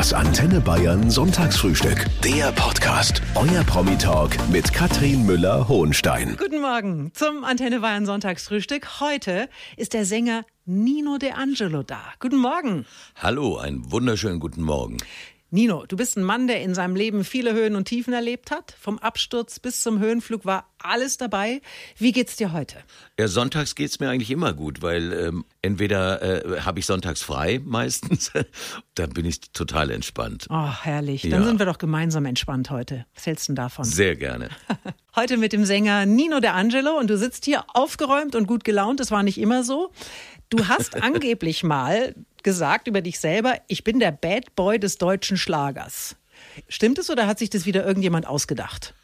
Das Antenne Bayern Sonntagsfrühstück. Der Podcast. Euer Promi-Talk mit Katrin Müller-Hohenstein. Guten Morgen zum Antenne Bayern Sonntagsfrühstück. Heute ist der Sänger Nino De Angelo da. Guten Morgen. Hallo, einen wunderschönen guten Morgen. Nino, du bist ein Mann, der in seinem Leben viele Höhen und Tiefen erlebt hat. Vom Absturz bis zum Höhenflug war alles dabei. Wie geht's dir heute? Ja, sonntags geht's mir eigentlich immer gut, weil ähm, entweder äh, habe ich sonntags frei meistens, dann bin ich total entspannt. Oh, herrlich. Dann Ja. sind wir doch gemeinsam entspannt heute. Was hältst du davon? Sehr gerne. Heute mit dem Sänger Nino De Angelo und du sitzt hier aufgeräumt und gut gelaunt. Das war nicht immer so. Du hast angeblich mal gesagt über dich selber, ich bin der Bad Boy des deutschen Schlagers. Stimmt es oder hat sich das wieder irgendjemand ausgedacht?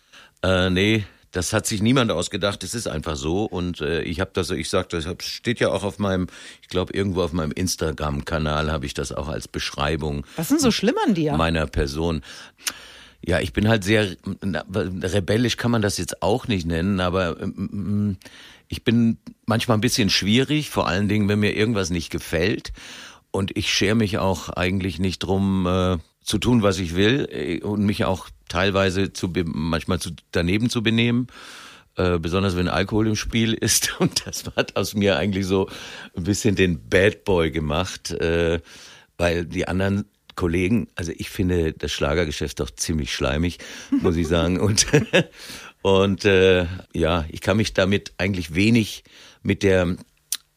Äh, nee, das hat sich niemand ausgedacht. Es ist einfach so. Und äh, ich habe das, ich sag, das steht ja auch auf meinem, ich glaube irgendwo auf meinem Instagram-Kanal habe ich das auch als Beschreibung Was ist denn so schlimm an dir? meiner Person. Ja, ich bin halt sehr rebellisch, kann man das jetzt auch nicht nennen, aber ähm, ich bin manchmal ein bisschen schwierig, vor allen Dingen, wenn mir irgendwas nicht gefällt. Und ich schere mich auch eigentlich nicht drum, äh, zu tun, was ich will äh, und mich auch teilweise zu manchmal zu, daneben zu benehmen. Äh, besonders wenn Alkohol im Spiel ist. Und das hat aus mir eigentlich so ein bisschen den Bad Boy gemacht, äh, weil die anderen Kollegen, also ich finde das Schlagergeschäft doch ziemlich schleimig, muss ich sagen. Und, und äh, ja, ich kann mich damit eigentlich wenig mit der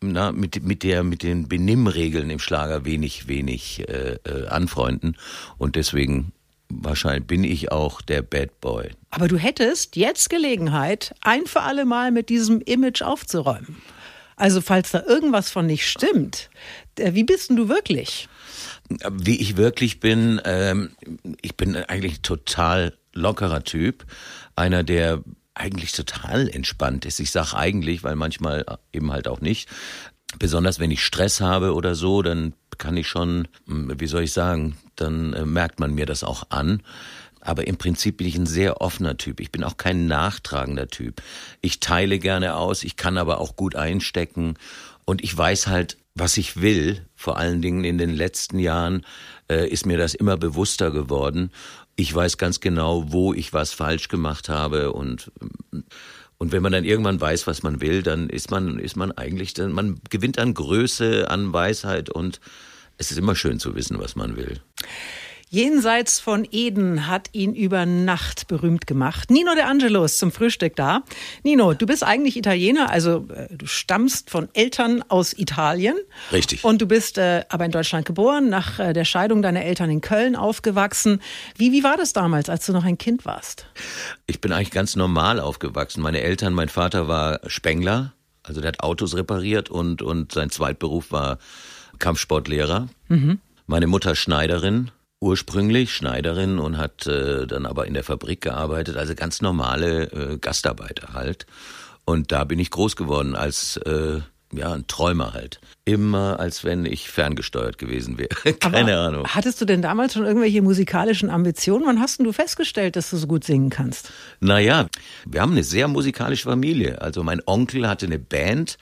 na, mit, mit der, mit den Benimmregeln im Schlager wenig, wenig äh, äh, anfreunden. Und deswegen wahrscheinlich bin ich auch der Bad Boy. Aber du hättest jetzt Gelegenheit, ein für alle Mal mit diesem Image aufzuräumen. Also falls da irgendwas von nicht stimmt, äh, wie bist denn du wirklich? Wie ich wirklich bin, ähm, ich bin eigentlich ein total lockerer Typ. Einer, der eigentlich total entspannt ist. Ich sag eigentlich, weil manchmal eben halt auch nicht. Besonders wenn ich Stress habe oder so, dann kann ich schon, hm, wie soll ich sagen, dann äh, merkt man mir das auch an. Aber im Prinzip bin ich ein sehr offener Typ. Ich bin auch kein nachtragender Typ. Ich teile gerne aus, ich kann aber auch gut einstecken. Und ich weiß halt, was ich will. Vor allen Dingen in den letzten Jahren äh, ist mir das immer bewusster geworden. Ich weiß ganz genau, wo ich was falsch gemacht habe und und wenn man dann irgendwann weiß, was man will, dann ist man ist man eigentlich dann man gewinnt an Größe, an Weisheit und es ist immer schön zu wissen, was man will. Jenseits von Eden hat ihn über Nacht berühmt gemacht. Nino De Angelo ist zum Frühstück da. Nino, du bist eigentlich Italiener, also äh, du stammst von Eltern aus Italien. Richtig. Und du bist äh, aber in Deutschland geboren, nach äh, der Scheidung deiner Eltern in Köln aufgewachsen. Wie, wie war das damals, als du noch ein Kind warst? Ich bin eigentlich ganz normal aufgewachsen. Meine Eltern, mein Vater war Spengler, also der hat Autos repariert und, und sein Zweitberuf war Kampfsportlehrer. Meine Mutter Schneiderin, ursprünglich Schneiderin und hat äh, dann aber in der Fabrik gearbeitet, also ganz normale äh, Gastarbeiter halt. Und da bin ich groß geworden als äh, ja, ein Träumer halt. Immer als wenn ich ferngesteuert gewesen wäre. Keine Aber Ahnung. Hattest du denn damals schon irgendwelche musikalischen Ambitionen? Wann hast denn du festgestellt, dass du so gut singen kannst? Naja, wir haben eine sehr musikalische Familie. Also mein Onkel hatte eine Band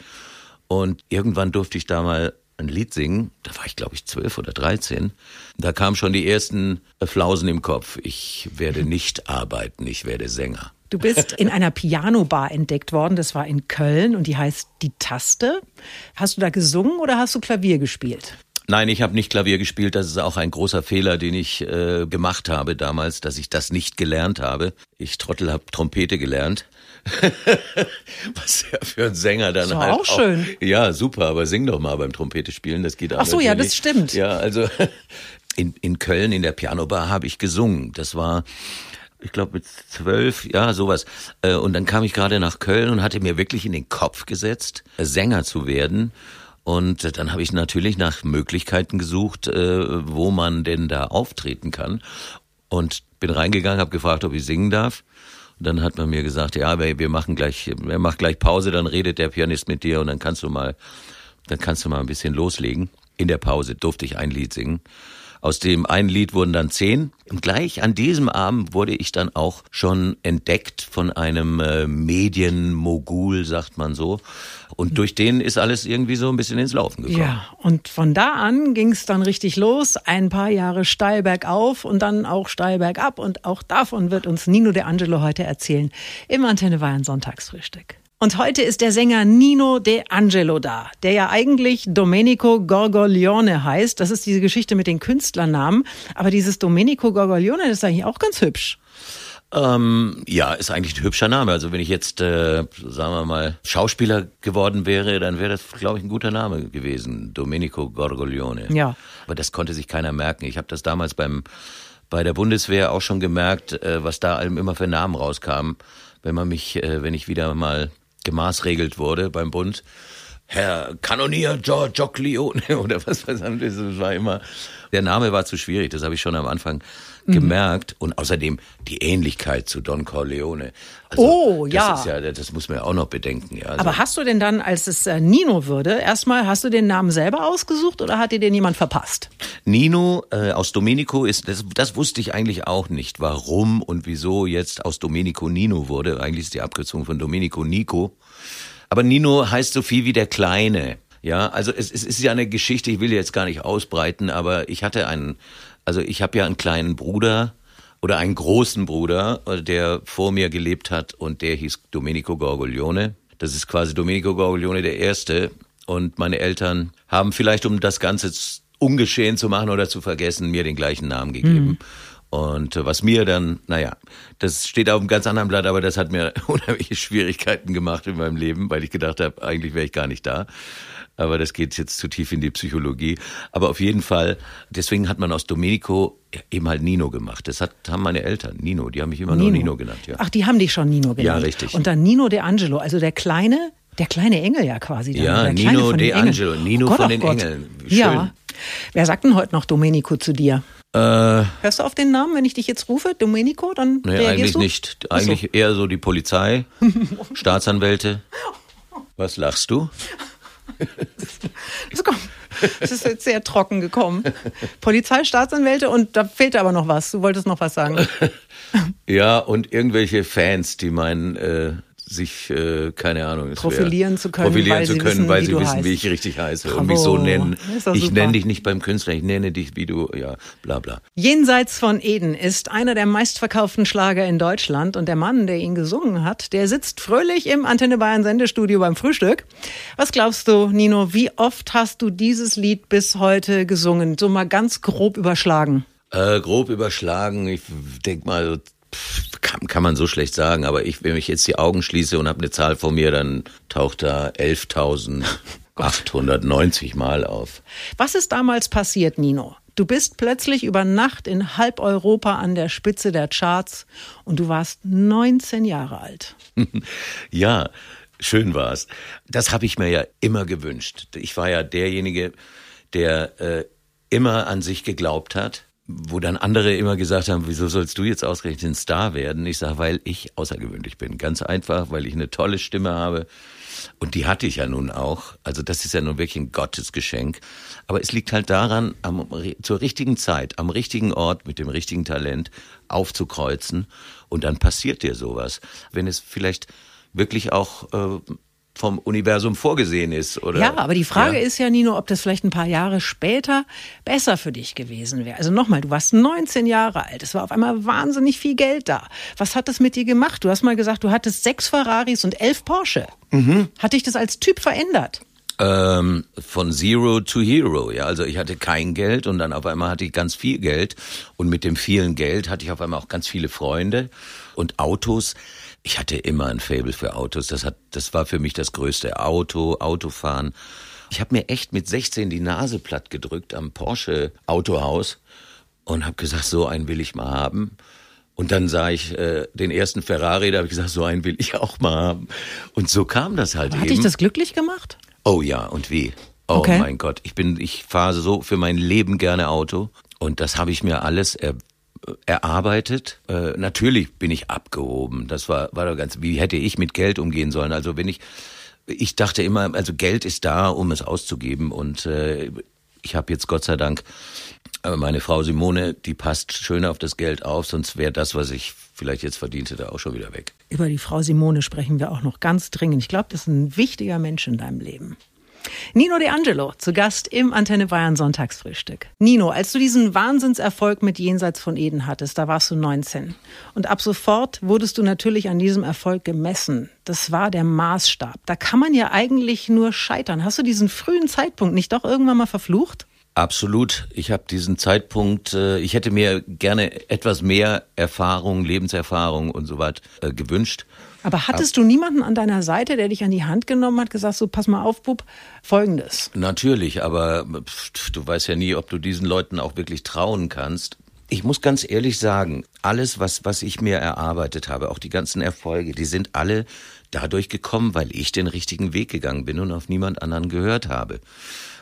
und irgendwann durfte ich da mal ein Lied singen. Da war ich, glaube ich, zwölf oder dreizehn. Da kamen schon die ersten Flausen im Kopf. Ich werde nicht arbeiten, ich werde Sänger. Du bist in einer Pianobar entdeckt worden, das war in Köln und die heißt Die Taste. Hast du da gesungen oder hast du Klavier gespielt? Nein, ich habe nicht Klavier gespielt. Das ist auch ein großer Fehler, den ich äh, gemacht habe damals, dass ich das nicht gelernt habe. Ich Trottel habe Trompete gelernt. Was ja für einen Sänger dann Ist doch halt auch schön. Ja, super, aber sing doch mal beim Trompete spielen, das geht auch Ach so, ja, das stimmt. Ja, also in, in Köln in der Pianobar habe ich gesungen. Das war ich glaube mit zwölf, ja, sowas. Äh, Und dann kam ich gerade nach Köln und hatte mir wirklich in den Kopf gesetzt, äh, Sänger zu werden. Und dann habe ich natürlich nach Möglichkeiten gesucht, äh, wo man denn da auftreten kann. Und bin reingegangen, habe gefragt, ob ich singen darf. Und dann hat man mir gesagt, ja, wir wir machen gleich, wir machen gleich Pause, dann redet der Pianist mit dir und dann kannst du mal, dann kannst du mal ein bisschen loslegen. In der Pause durfte ich ein Lied singen. Aus dem einen Lied wurden dann zehn. Und gleich an diesem Abend wurde ich dann auch schon entdeckt von einem äh, Medienmogul, sagt man so. Und durch den ist alles irgendwie so ein bisschen ins Laufen gekommen. Ja, und von da an ging es dann richtig los. Ein paar Jahre steil bergauf und dann auch steil bergab. Und auch davon wird uns Nino De Angelo heute erzählen im Antenne Bayern Sonntagsfrühstück. Und heute ist der Sänger Nino De Angelo da, der ja eigentlich Domenico Gorgoglione heißt. Das ist diese Geschichte mit den Künstlernamen. Aber dieses Domenico Gorgoglione, das ist eigentlich auch ganz hübsch. Ähm, ja, ist eigentlich ein hübscher Name. Also wenn ich jetzt, äh, sagen wir mal, Schauspieler geworden wäre, dann wäre das, glaube ich, ein guter Name gewesen. Domenico Gorgoglione. Ja. Aber das konnte sich keiner merken. Ich habe das damals beim bei der Bundeswehr auch schon gemerkt, äh, was da allem immer für Namen rauskamen. Wenn man mich, äh, wenn ich wieder mal gemaßregelt wurde beim Bund. Herr Kanonier Giorgione oder was weiß ich, das war immer, der Name war zu schwierig, das habe ich schon am Anfang mhm. gemerkt und außerdem die Ähnlichkeit zu Don Corleone. Also, oh, ja. Das, ist ja. das muss man ja auch noch bedenken. Ja. Also, Aber hast du denn dann, als es äh, Nino würde, erstmal, hast du den Namen selber ausgesucht oder hat dir den jemand verpasst? Nino äh, aus Domenico ist, das, das wusste ich eigentlich auch nicht, warum und wieso jetzt aus Domenico Nino wurde. Eigentlich ist die Abkürzung von Domenico Nico. Aber Nino heißt so viel wie der Kleine. Ja, also es, es ist ja eine Geschichte, ich will jetzt gar nicht ausbreiten, aber ich hatte einen, also ich habe ja einen kleinen Bruder oder einen großen Bruder, der vor mir gelebt hat und der hieß Domenico Gorgoglione. Das ist quasi Domenico Gorgoglione der Erste. Und meine Eltern haben vielleicht, um das Ganze ungeschehen zu machen oder zu vergessen, mir den gleichen Namen gegeben. Mhm. Und äh, was mir dann, naja, das steht auf einem ganz anderen Blatt, aber das hat mir unheimliche Schwierigkeiten gemacht in meinem Leben, weil ich gedacht habe, eigentlich wäre ich gar nicht da. Aber das geht jetzt zu tief in die Psychologie. Aber auf jeden Fall, deswegen hat man aus Domenico eben halt Nino gemacht. Das hat, haben meine Eltern, Nino, die haben mich immer Nino. nur Nino genannt. Ja. Ach, die haben dich schon Nino genannt. Ja, richtig. Und dann Nino De Angelo, also der kleine, der kleine Engel ja quasi. Dann, ja, Nino De Angelo, Nino oh Gott, von den oh Engeln. Schön. Ja. Wer sagt denn heute noch Domenico zu dir? Äh, Hörst du auf den Namen, wenn ich dich jetzt rufe, Domenico? Dann nee, eigentlich du? nicht. Eigentlich so. eher so die Polizei, Staatsanwälte. Was lachst du? Das, kommt, das ist jetzt sehr trocken gekommen. Polizei, Staatsanwälte und da fehlt aber noch was. Du wolltest noch was sagen. Ja, und irgendwelche Fans, die meinen, äh, sich, äh, keine Ahnung, profilieren zu können, profilieren weil zu sie können, wissen, weil wie sie wissen, heißt. wie ich richtig heiße Bravo. und mich so nennen. Ich nenne dich nicht beim Künstler, ich nenne dich, wie du, ja, bla bla. Jenseits von Eden ist einer der meistverkauften Schlager in Deutschland und der Mann, der ihn gesungen hat, der sitzt fröhlich im Antenne Bayern Sendestudio beim Frühstück. Was glaubst du, Nino, wie oft hast du dieses Lied bis heute gesungen? So mal ganz grob überschlagen. Äh, grob überschlagen, ich denk mal, pff, kann, kann man so schlecht sagen, aber ich, wenn ich jetzt die Augen schließe und habe eine Zahl vor mir, dann taucht da 11.890 Mal auf. Was ist damals passiert, Nino? Du bist plötzlich über Nacht in halb Europa an der Spitze der Charts und du warst 19 Jahre alt. Ja, schön war's. Das habe ich mir ja immer gewünscht. Ich war ja derjenige, der äh, immer an sich geglaubt hat, wo dann andere immer gesagt haben, wieso sollst du jetzt ausgerechnet ein Star werden? Ich sage, weil ich außergewöhnlich bin. Ganz einfach, weil ich eine tolle Stimme habe. Und die hatte ich ja nun auch. Also das ist ja nun wirklich ein Gottesgeschenk. Aber es liegt halt daran, am, zur richtigen Zeit, am richtigen Ort, mit dem richtigen Talent aufzukreuzen. Und dann passiert dir sowas. Wenn es vielleicht wirklich auch äh, vom Universum vorgesehen ist. Oder, Ja, aber die Frage Ja. ist ja, Nino, ob das vielleicht ein paar Jahre später besser für dich gewesen wäre. Also nochmal, du warst 19 Jahre alt. Es war auf einmal wahnsinnig viel Geld da. Was hat das mit dir gemacht? Du hast mal gesagt, du hattest sechs Ferraris und elf Porsche. Mhm. Hat dich das als Typ verändert? Ähm, von Zero to Hero, ja. Also ich hatte kein Geld und dann auf einmal hatte ich ganz viel Geld. Und mit dem vielen Geld hatte ich auf einmal auch ganz viele Freunde und Autos. Ich hatte immer ein Faible für Autos. Das hat, das war für mich das größte Auto, Autofahren. Ich habe mir echt mit 16 die Nase platt gedrückt am Porsche Autohaus und habe gesagt, so einen will ich mal haben. Und dann sah ich äh, den ersten Ferrari, da habe ich gesagt, so einen will ich auch mal haben. Und so kam das halt Hat eben. dich das glücklich gemacht? Oh ja, und wie? Oh Okay. mein Gott, ich bin, ich fahre so für mein Leben gerne Auto und das habe ich mir alles er, erarbeitet. Äh, natürlich bin ich abgehoben. Das war, war doch ganz, wie hätte ich mit Geld umgehen sollen? Also wenn ich, ich dachte immer, also Geld ist da, um es auszugeben und äh, ich habe jetzt Gott sei Dank Aber meine Frau Simone, die passt schön auf das Geld auf, sonst wäre das, was ich vielleicht jetzt verdient hätte, auch schon wieder weg. Über die Frau Simone sprechen wir auch noch ganz dringend. Ich glaube, das ist ein wichtiger Mensch in deinem Leben. Nino De Angelo, zu Gast im Antenne Bayern Sonntagsfrühstück. Nino, als du diesen Wahnsinnserfolg mit Jenseits von Eden hattest, da warst du 19. Und ab sofort wurdest du natürlich an diesem Erfolg gemessen. Das war der Maßstab. Da kann man ja eigentlich nur scheitern. Hast du diesen frühen Zeitpunkt nicht doch irgendwann mal verflucht? Absolut. Ich habe diesen Zeitpunkt, äh, ich hätte mir gerne etwas mehr Erfahrung, Lebenserfahrung und so weiter äh, gewünscht. Aber hattest du niemanden an deiner Seite, der dich an die Hand genommen hat, gesagt, so pass mal auf, Bub, folgendes? Natürlich, aber pff, du weißt ja nie, ob du diesen Leuten auch wirklich trauen kannst. Ich muss ganz ehrlich sagen, alles, was, was ich mir erarbeitet habe, auch die ganzen Erfolge, die sind alle dadurch gekommen, weil ich den richtigen Weg gegangen bin und auf niemand anderen gehört habe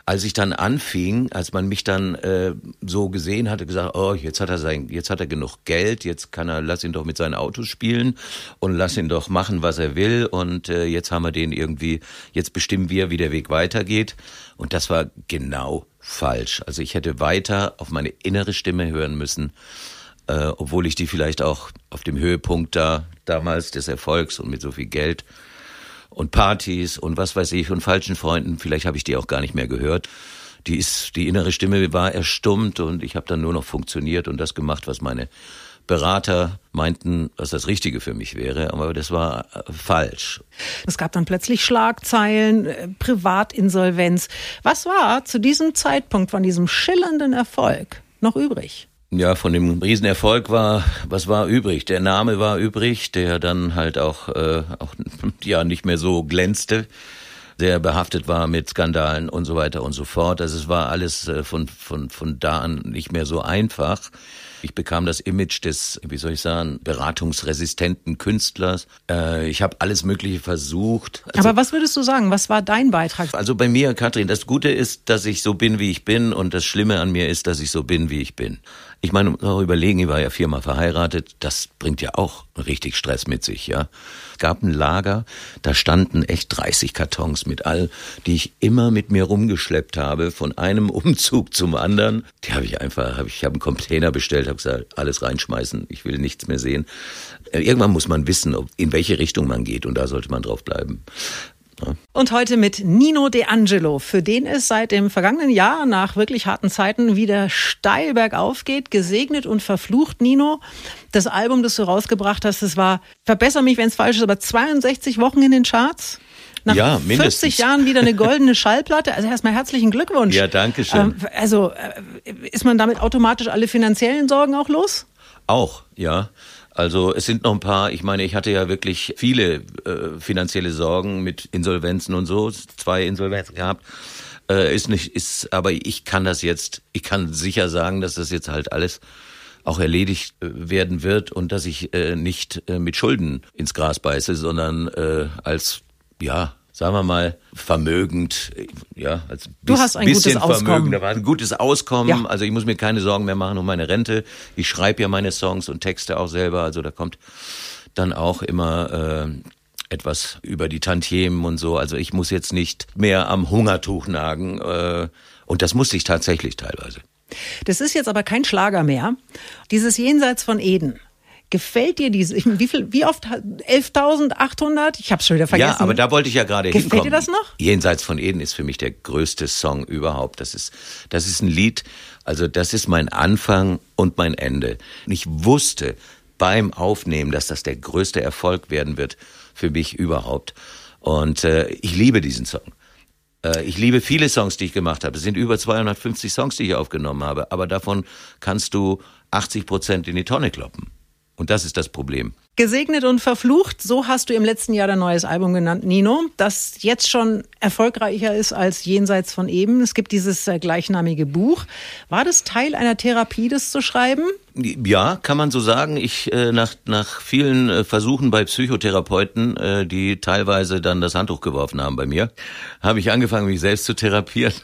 als ich dann anfing, als man mich dann äh, so gesehen hatte, gesagt, oh, jetzt hat er sein, jetzt hat er genug Geld, jetzt kann er, lass ihn doch mit seinen Autos spielen und lass ihn doch machen, was er will und äh, jetzt haben wir den irgendwie, jetzt bestimmen wir, wie der Weg weitergeht und das war genau falsch. Also ich hätte weiter auf meine innere Stimme hören müssen, äh, obwohl ich die vielleicht auch auf dem Höhepunkt da damals des Erfolgs und mit so viel Geld und Partys und was weiß ich und falschen Freunden. Vielleicht habe ich die auch gar nicht mehr gehört. Die ist, die innere Stimme war erstummt und ich habe dann nur noch funktioniert und das gemacht, was meine Berater meinten, was das Richtige für mich wäre, aber das war äh, falsch. Es gab dann plötzlich Schlagzeilen, äh, Privatinsolvenz. Was war zu diesem Zeitpunkt von diesem schillernden Erfolg noch übrig? Ja, von dem Riesenerfolg war, was war übrig? Der Name war übrig, der dann halt auch, äh, auch ja nicht mehr so glänzte, sehr behaftet war mit Skandalen und so weiter und so fort. Also es war alles äh, von, von, von da an nicht mehr so einfach. Ich bekam das Image des, wie soll ich sagen, beratungsresistenten Künstlers. Äh, ich habe alles Mögliche versucht. Also, Aber was würdest du sagen? Was war dein Beitrag? Also bei mir, Katrin, das Gute ist, dass ich so bin, wie ich bin, und das Schlimme an mir ist, dass ich so bin, wie ich bin. Ich meine, auch überlegen, ich war ja viermal verheiratet, das bringt ja auch richtig Stress mit sich, ja. Es gab ein Lager, da standen echt 30 Kartons mit all, die ich immer mit mir rumgeschleppt habe, von einem Umzug zum anderen. Die habe ich einfach, hab ich habe einen Container bestellt, habe gesagt, alles reinschmeißen, ich will nichts mehr sehen. Irgendwann muss man wissen, in welche Richtung man geht und da sollte man drauf bleiben. Und heute mit Nino De Angelo, für den es seit dem vergangenen Jahr nach wirklich harten Zeiten wieder steil bergauf geht. Gesegnet und verflucht, Nino. Das Album, das du rausgebracht hast, das war, verbessere mich, wenn es falsch ist, aber 62 Wochen in den Charts. Nach ja, 40 Jahren wieder eine goldene Schallplatte. Also erstmal herzlichen Glückwunsch. Ja, danke schön. Ähm, also äh, ist man damit automatisch alle finanziellen Sorgen auch los? Auch, ja. Also es sind noch ein paar, ich meine, ich hatte ja wirklich viele äh, finanzielle Sorgen mit Insolvenzen und so, zwei Insolvenzen gehabt. Äh, ist nicht, ist, aber ich kann das jetzt, ich kann sicher sagen, dass das jetzt halt alles auch erledigt äh, werden wird und dass ich äh, nicht äh, mit Schulden ins Gras beiße, sondern äh, als ja sagen wir mal, vermögend, ja, als du hast ein bisschen gutes Auskommen. Vermögen, da war ein gutes Auskommen. Ja. Also ich muss mir keine Sorgen mehr machen um meine Rente. Ich schreibe ja meine Songs und Texte auch selber, also da kommt dann auch immer äh, etwas über die Tantiemen und so. Also ich muss jetzt nicht mehr am Hungertuch nagen. Äh, und das musste ich tatsächlich teilweise. Das ist jetzt aber kein Schlager mehr. Dieses Jenseits von Eden. Gefällt dir diese? Wie viel? Wie oft? 11.800? Ich habe schon wieder vergessen. Ja, aber da wollte ich ja gerade hinkommen. Gefällt dir das noch? Jenseits von Eden ist für mich der größte Song überhaupt. Das ist, das ist ein Lied. Also das ist mein Anfang und mein Ende. Und ich wusste beim Aufnehmen, dass das der größte Erfolg werden wird für mich überhaupt. Und äh, ich liebe diesen Song. Äh, ich liebe viele Songs, die ich gemacht habe. Es sind über 250 Songs, die ich aufgenommen habe. Aber davon kannst du 80 Prozent in die Tonne kloppen. Und das ist das Problem. Gesegnet und verflucht, so hast du im letzten Jahr dein neues Album genannt, Nino, das jetzt schon erfolgreicher ist als Jenseits von eben. Es gibt dieses äh, gleichnamige Buch. War das Teil einer Therapie, das zu schreiben? Ja, kann man so sagen. Ich äh, nach nach vielen äh, Versuchen bei Psychotherapeuten, äh, die teilweise dann das Handtuch geworfen haben bei mir, habe ich angefangen, mich selbst zu therapieren.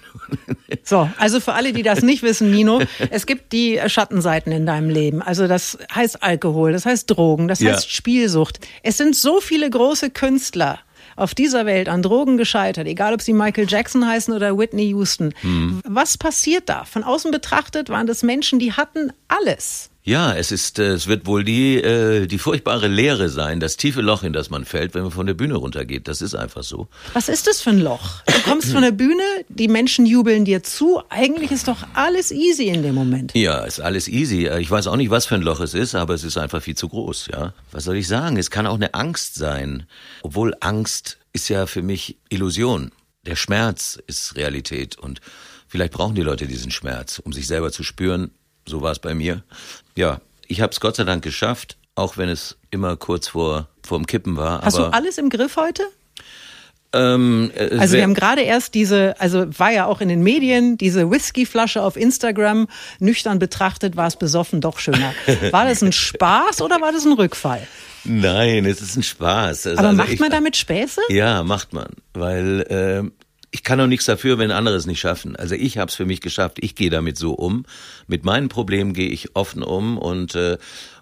So, also für alle, die das nicht wissen, Nino, es gibt die Schattenseiten in deinem Leben. Also das heißt Alkohol, das heißt Drogen, das heißt ja. Spielsucht. Es sind so viele große Künstler auf dieser Welt an Drogen gescheitert, egal ob sie Michael Jackson heißen oder Whitney Houston. Mhm. Was passiert da? Von außen betrachtet waren das Menschen, die hatten alles. Ja, es ist, äh, es wird wohl die, äh, die furchtbare Leere sein, das tiefe Loch, in das man fällt, wenn man von der Bühne runtergeht. Das ist einfach so. Was ist das für ein Loch? Du kommst von der Bühne, die Menschen jubeln dir zu. Eigentlich ist doch alles easy in dem Moment. Ja, ist alles easy. Ich weiß auch nicht, was für ein Loch es ist, aber es ist einfach viel zu groß, ja. Was soll ich sagen? Es kann auch eine Angst sein. Obwohl Angst ist ja für mich Illusion. Der Schmerz ist Realität und vielleicht brauchen die Leute diesen Schmerz, um sich selber zu spüren, so war es bei mir. Ja, ich habe es Gott sei Dank geschafft, auch wenn es immer kurz vor vorm Kippen war. Hast du alles im Griff heute? Ähm, äh, Also wir haben gerade erst diese, also war ja auch in den Medien, diese Whiskyflasche auf Instagram, nüchtern betrachtet war es besoffen doch schöner. War das ein Spaß oder war das ein Rückfall? Nein, es ist ein Spaß. Also, Aber also macht ich- man damit Späße? Ja, macht man, weil äh, ich kann auch nichts dafür, wenn andere es nicht schaffen. Also ich habe es für mich geschafft. Ich gehe damit so um. Mit meinen Problemen gehe ich offen um und äh,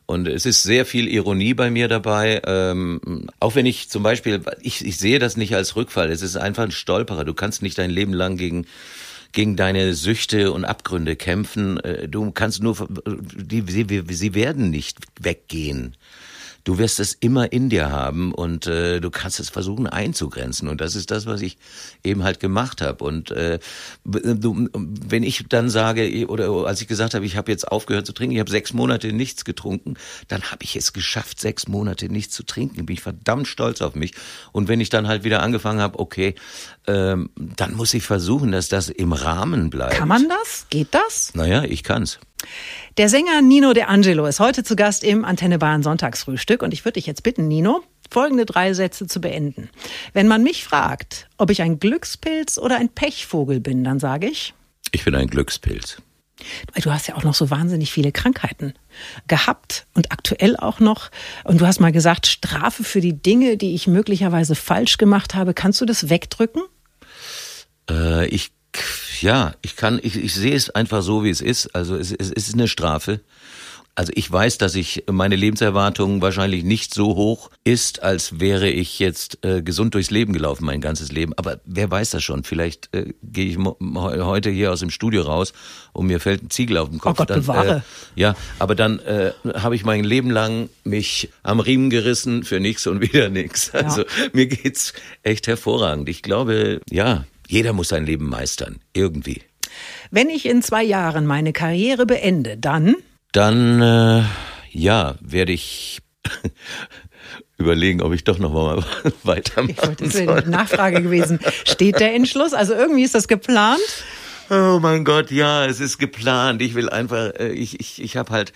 und es ist sehr viel Ironie bei mir dabei. Ähm, auch wenn ich zum Beispiel, ich, ich sehe das nicht als Rückfall. Es ist einfach ein Stolperer. Du kannst nicht dein Leben lang gegen gegen deine Süchte und Abgründe kämpfen. Äh, Du kannst nur, die, sie, sie werden nicht weggehen. Du wirst es immer in dir haben und äh, du kannst es versuchen einzugrenzen. Und das ist das, was ich eben halt gemacht habe. Und äh, du, wenn ich dann sage, oder als ich gesagt habe, ich habe jetzt aufgehört zu trinken, ich habe sechs Monate nichts getrunken, dann habe ich es geschafft, sechs Monate nichts zu trinken. Bin ich verdammt stolz auf mich. Und wenn ich dann halt wieder angefangen habe, okay, ähm, dann muss ich versuchen, dass das im Rahmen bleibt. Kann man das? Geht das? Naja, ich kann's. Der Sänger Nino De Angelo ist heute zu Gast im Antenne Bayern Sonntagsfrühstück und ich würde dich jetzt bitten, Nino, folgende drei Sätze zu beenden. Wenn man mich fragt, ob ich ein Glückspilz oder ein Pechvogel bin, dann sage ich, Ich bin ein Glückspilz. du hast ja auch noch so wahnsinnig viele Krankheiten gehabt und aktuell auch noch. Und du hast mal gesagt, Strafe für die Dinge, die ich möglicherweise falsch gemacht habe. Kannst du das wegdrücken? Äh, ich, ja, ich kann, ich, ich sehe es einfach so, wie es ist. Also es, es ist eine Strafe. Also ich weiß, dass ich meine Lebenserwartung wahrscheinlich nicht so hoch ist, als wäre ich jetzt äh, gesund durchs Leben gelaufen, mein ganzes Leben. Aber wer weiß das schon? Vielleicht äh, gehe ich heute hier aus dem Studio raus und mir fällt ein Ziegel auf den Kopf. Oh Gott, dann, bewahre. Äh, ja, aber dann äh, habe ich mein Leben lang mich am Riemen gerissen für nichts und wieder nichts. Also mir geht's echt hervorragend. Ich glaube, ja, jeder muss sein Leben meistern, irgendwie. Wenn ich in zwei Jahren meine Karriere beende, dann Dann, äh, ja, werde ich überlegen, ob ich doch noch mal wollte, das wäre eine Nachfrage gewesen. Steht der Entschluss? Also irgendwie ist das geplant. Oh mein Gott, ja, es ist geplant. Ich will einfach, äh, ich, ich, ich habe halt,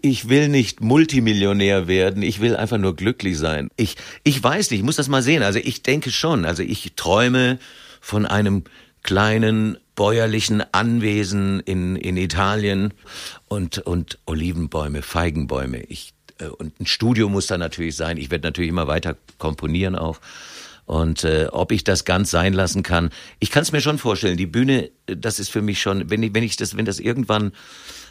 ich will nicht Multimillionär werden. Ich will einfach nur glücklich sein. Ich, ich weiß nicht, ich muss das mal sehen. Also ich denke schon. Also ich träume von einem kleinen bäuerlichen Anwesen in, in Italien und, und Olivenbäume, Feigenbäume. Ich, äh, und ein Studio muss da natürlich sein. Ich werde natürlich immer weiter komponieren auch. Und äh, ob ich das ganz sein lassen kann, ich kann es mir schon vorstellen. Die Bühne, äh, das ist für mich schon, wenn ich, wenn ich das, wenn das irgendwann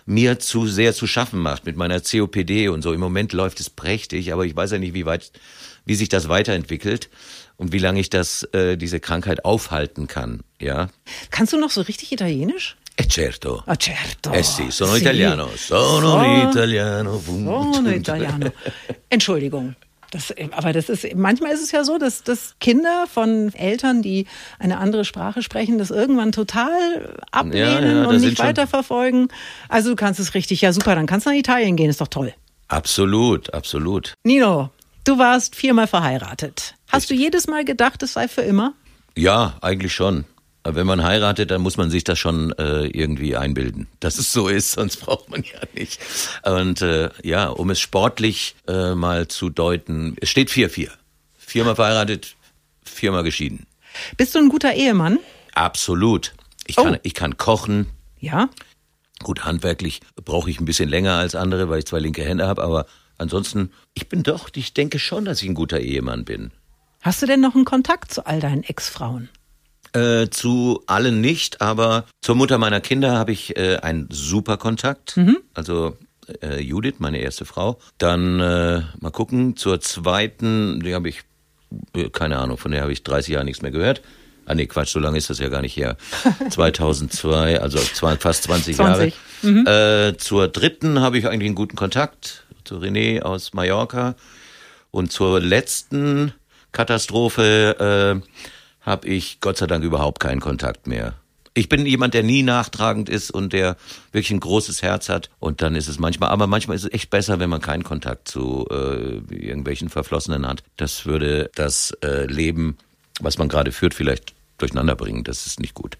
mir zu sehr zu schaffen macht mit meiner COPD und so. Im Moment läuft es prächtig, aber ich weiß ja nicht, wie weit, wie sich das weiterentwickelt und wie lange ich das, äh, diese Krankheit aufhalten kann. Ja. Kannst du noch so richtig Italienisch? E certo. Ah, certo. Eh sì, sono Sì. italiano. Sono So- italiano. Sono italiano. Entschuldigung. Das, aber das ist, manchmal ist es ja so, dass, dass Kinder von Eltern, die eine andere Sprache sprechen, das irgendwann total ablehnen Ja, ja, und nicht weiterverfolgen. Also du kannst es richtig, ja super, dann kannst du nach Italien gehen, ist doch toll. Absolut, absolut. Nino, du warst viermal verheiratet. Hast du jedes Mal gedacht, es sei für immer? Ja, eigentlich schon. Aber wenn man heiratet, dann muss man sich das schon äh, irgendwie einbilden, dass es so ist, sonst braucht man ja nicht. Und äh, ja, um es sportlich äh, mal zu deuten, es steht 4-4. Viermal verheiratet, viermal geschieden. Bist du ein guter Ehemann? Absolut. Ich Oh. kann, ich kann kochen. Ja. Gut, handwerklich brauche ich ein bisschen länger als andere, weil ich zwei linke Hände habe, aber ansonsten, ich bin doch, ich denke schon, dass ich ein guter Ehemann bin. Hast du denn noch einen Kontakt zu all deinen Ex-Frauen? Äh, zu allen nicht, aber zur Mutter meiner Kinder habe ich äh, einen super Kontakt. Also äh, Judith, meine erste Frau. Dann äh, mal gucken, zur zweiten, die habe ich äh, keine Ahnung, von der habe ich 30 Jahre nichts mehr gehört. Ah nee, Quatsch, so lange ist das ja gar nicht her. 2002, also fast 20, 20. Jahre. Mhm. Äh, zur dritten habe ich eigentlich einen guten Kontakt, zu René aus Mallorca. Und zur letzten Katastrophe äh, habe ich Gott sei Dank überhaupt keinen Kontakt mehr. Ich bin jemand, der nie nachtragend ist und der wirklich ein großes Herz hat. Und dann ist es manchmal, aber manchmal ist es echt besser, wenn man keinen Kontakt zu äh, irgendwelchen Verflossenen hat. Das würde das äh, Leben, was man gerade führt, vielleicht durcheinander bringen. Das ist nicht gut.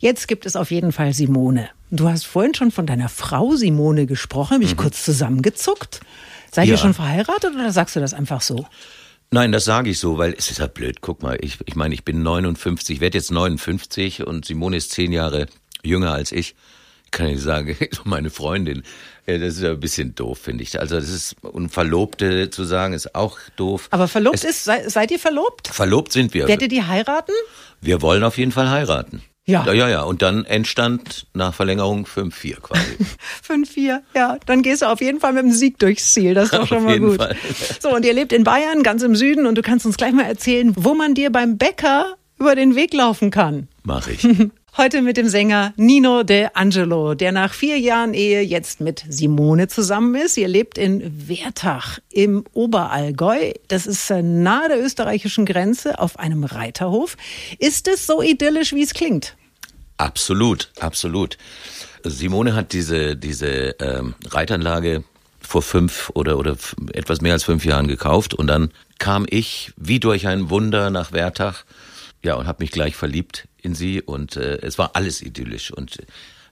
Jetzt gibt es auf jeden Fall Simone. Du hast vorhin schon von deiner Frau Simone gesprochen, habe ich mhm. kurz zusammengezuckt. Seid ja. ihr schon verheiratet oder sagst du das einfach so? Nein, das sage ich so, weil es ist ja blöd. Guck mal, ich, ich meine, ich bin 59, werde jetzt 59 und Simone ist zehn Jahre jünger als ich. Kann ich sagen, meine Freundin. Das ist ja ein bisschen doof, finde ich. Also das ist und Verlobte zu sagen, ist auch doof. Aber verlobt es, ist, seid ihr verlobt? Verlobt sind wir. Werdet ihr heiraten? Wir wollen auf jeden Fall heiraten. Ja. ja. Ja, ja, Und dann entstand nach Verlängerung 5-4 quasi. 5-4, ja. Dann gehst du auf jeden Fall mit dem Sieg durchs Ziel. Das ist doch schon mal gut. Fall. So, und ihr lebt in Bayern, ganz im Süden. Und du kannst uns gleich mal erzählen, wo man dir beim Bäcker über den Weg laufen kann. Mach ich. Heute mit dem Sänger Nino De Angelo, der nach vier Jahren Ehe jetzt mit Simone zusammen ist. Ihr lebt in Wertach im Oberallgäu. Das ist äh, nahe der österreichischen Grenze auf einem Reiterhof. Ist es so idyllisch, wie es klingt? Absolut, absolut. Simone hat diese, diese ähm, Reitanlage vor fünf oder, oder etwas mehr als fünf Jahren gekauft und dann kam ich wie durch ein Wunder nach Wertach ja, und habe mich gleich verliebt in sie und äh, es war alles idyllisch und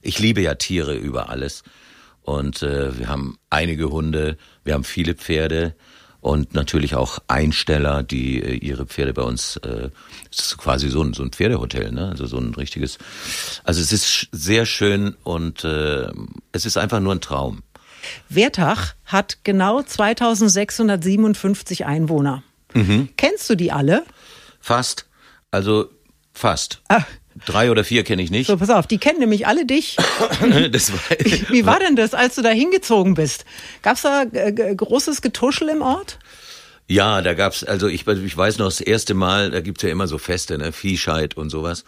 ich liebe ja Tiere über alles und äh, wir haben einige Hunde, wir haben viele Pferde und natürlich auch Einsteller, die äh, ihre Pferde bei uns, äh, es ist quasi so ein, so ein Pferdehotel, ne? also so ein richtiges, also es ist sehr schön und äh, es ist einfach nur ein Traum. Wertach hat genau 2657 Einwohner. Mhm. Kennst du die alle? Fast. Also fast. Ah. Drei oder vier kenne ich nicht. So, pass auf, die kennen nämlich alle dich. war, Wie war denn das, als du da hingezogen bist? Gab es da äh, großes Getuschel im Ort? Ja, da gab's, also ich, ich weiß noch, das erste Mal, da gibt's ja immer so Feste, ne, Viehscheid und sowas.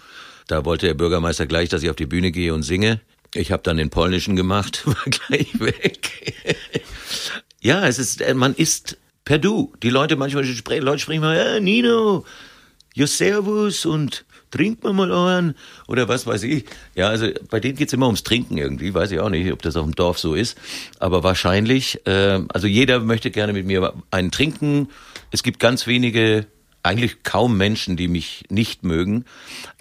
Da wollte der Bürgermeister gleich, dass ich auf die Bühne gehe und singe. Ich habe dann den polnischen gemacht, war gleich weg. ja, es ist, äh, man ist per Du. Die Leute manchmal sprechen, Leute sprechen mal, ja, Nino, ja servus und trinkt man mal euren oder was weiß ich. Ja, also bei denen geht's immer ums Trinken irgendwie, weiß ich auch nicht, ob das auf dem Dorf so ist. Aber wahrscheinlich, äh, also jeder möchte gerne mit mir einen trinken. Es gibt ganz wenige, eigentlich kaum Menschen, die mich nicht mögen.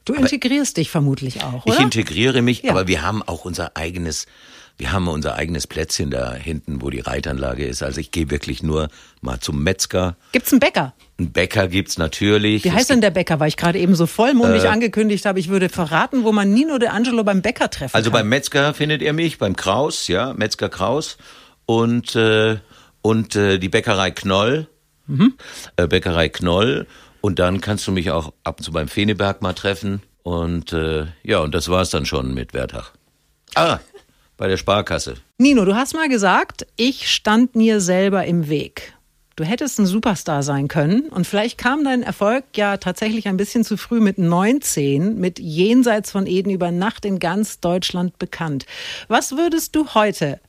Du integrierst aber dich vermutlich auch, oder? Ich integriere mich, ja. aber wir haben auch unser eigenes wir haben unser eigenes Plätzchen da hinten, wo die Reitanlage ist. Also ich gehe wirklich nur mal zum Metzger. Gibt's einen Bäcker? Einen Bäcker gibt's natürlich. Wie heißt denn der Bäcker? Weil ich gerade eben so vollmundig äh, angekündigt habe, ich würde verraten, wo man Nino de Angelo beim Bäcker treffen Also kann. beim Metzger findet ihr mich, beim Kraus, ja, Metzger Kraus und äh, und äh, die Bäckerei Knoll, mhm. äh, Bäckerei Knoll und dann kannst du mich auch ab und zu beim Feneberg mal treffen und äh, ja und das war's dann schon mit Wertach. Ah, bei der Sparkasse. Nino, du hast mal gesagt, ich stand mir selber im Weg. Du hättest ein Superstar sein können und vielleicht kam dein Erfolg ja tatsächlich ein bisschen zu früh mit 19, mit Jenseits von Eden über Nacht in ganz Deutschland bekannt. Was würdest du heute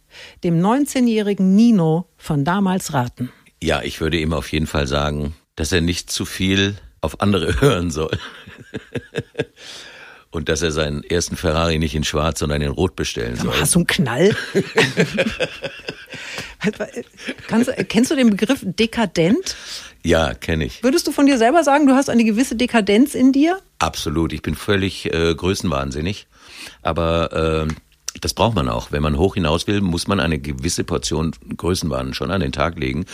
dem 19-jährigen Nino von damals raten? Ja, ich würde ihm auf jeden Fall sagen, dass er nicht zu viel auf andere hören soll und dass er seinen ersten Ferrari nicht in Schwarz, sondern in Rot bestellen soll. Hast du einen Knall? Kannst, kennst du den Begriff dekadent? Ja, kenne ich. Würdest du von dir selber sagen, du hast eine gewisse Dekadenz in dir? Absolut. Ich bin völlig äh, größenwahnsinnig. Aber äh, das braucht man auch. Wenn man hoch hinaus will, muss man eine gewisse Portion Größenwahn schon an den Tag legen.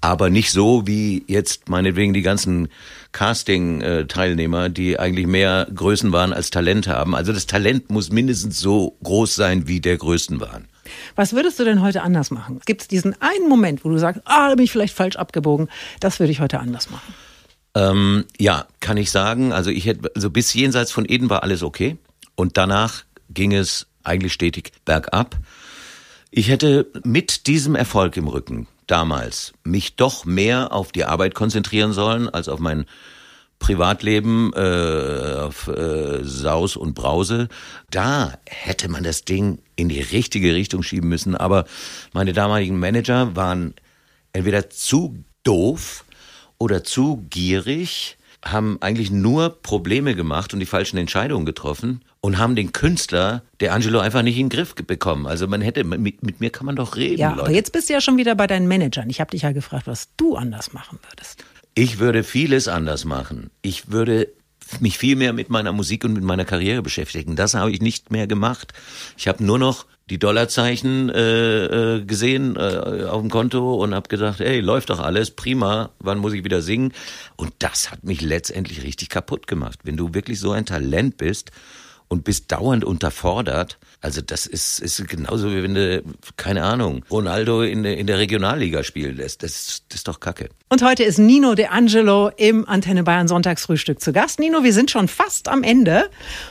Aber nicht so wie jetzt meinetwegen die ganzen Casting-Teilnehmer, die eigentlich mehr Größenwahn als Talent haben. Also das Talent muss mindestens so groß sein wie der Größenwahn. Was würdest du denn heute anders machen? Gibt es diesen einen Moment, wo du sagst, ah, da bin ich vielleicht falsch abgebogen, das würde ich heute anders machen? Ähm, ja, kann ich sagen. Also ich hätte, also bis jenseits von Eden war alles okay. Und danach ging es eigentlich stetig bergab. Ich hätte mit diesem Erfolg im Rücken damals mich doch mehr auf die Arbeit konzentrieren sollen als auf mein Privatleben, äh, auf äh, Saus und Brause. Da hätte man das Ding in die richtige Richtung schieben müssen. Aber meine damaligen Manager waren entweder zu doof oder zu gierig, haben eigentlich nur Probleme gemacht und die falschen Entscheidungen getroffen und haben den Künstler, der Angelo, einfach nicht in den Griff bekommen. Also man hätte, mit, mit mir kann man doch reden. Ja, Leute. aber jetzt bist du ja schon wieder bei deinen Managern. Ich habe dich ja gefragt, was du anders machen würdest. Ich würde vieles anders machen. Ich würde mich viel mehr mit meiner Musik und mit meiner Karriere beschäftigen. Das habe ich nicht mehr gemacht. Ich habe nur noch die Dollarzeichen äh, äh, gesehen äh, auf dem Konto und habe gedacht, ey, läuft doch alles, prima, wann muss ich wieder singen? Und das hat mich letztendlich richtig kaputt gemacht. Wenn du wirklich so ein Talent bist und bist dauernd unterfordert. Also das ist, ist genauso wie wenn du, keine Ahnung, Ronaldo in, der- in der Regionalliga spielen lässt. Das, das ist doch Kacke. Und heute ist Nino De Angelo im Antenne Bayern Sonntagsfrühstück zu Gast. Nino, wir sind schon fast am Ende.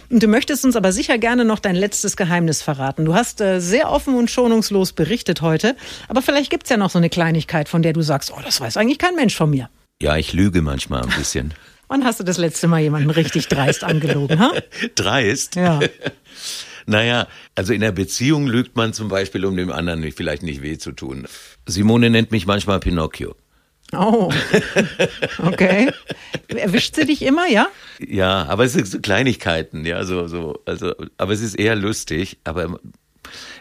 Und du möchtest uns aber sicher gerne noch dein letztes Geheimnis verraten. Du hast äh, sehr offen und schonungslos berichtet heute. Aber vielleicht gibt's ja noch so eine Kleinigkeit, von der du sagst, oh, das weiß eigentlich kein Mensch von mir. Ja, ich lüge manchmal ein bisschen. Wann hast du das letzte Mal jemanden richtig dreist angelogen? Ha? Dreist? Ja. Naja, also in der Beziehung lügt man zum Beispiel, um dem anderen nicht, vielleicht nicht weh zu tun. Simone nennt mich manchmal Pinocchio. Oh, okay. Erwischt sie dich immer, ja? Ja, aber es sind so Kleinigkeiten, ja, so, so, also, aber es ist eher lustig, aber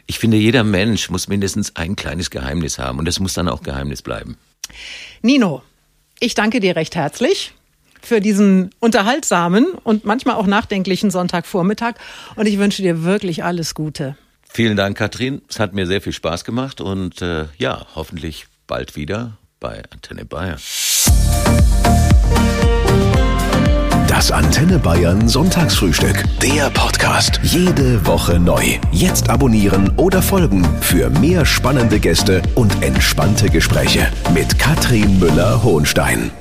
ich finde, jeder Mensch muss mindestens ein kleines Geheimnis haben und das muss dann auch Geheimnis bleiben. Nino, ich danke dir recht herzlich für diesen unterhaltsamen und manchmal auch nachdenklichen Sonntagvormittag und ich wünsche dir wirklich alles Gute. Vielen Dank, Katrin. Es hat mir sehr viel Spaß gemacht und äh, ja, hoffentlich bald wieder bei Antenne Bayern. Das Antenne Bayern Sonntagsfrühstück. Der Podcast. Jede Woche neu. Jetzt abonnieren oder folgen für mehr spannende Gäste und entspannte Gespräche mit Katrin Müller-Hohenstein.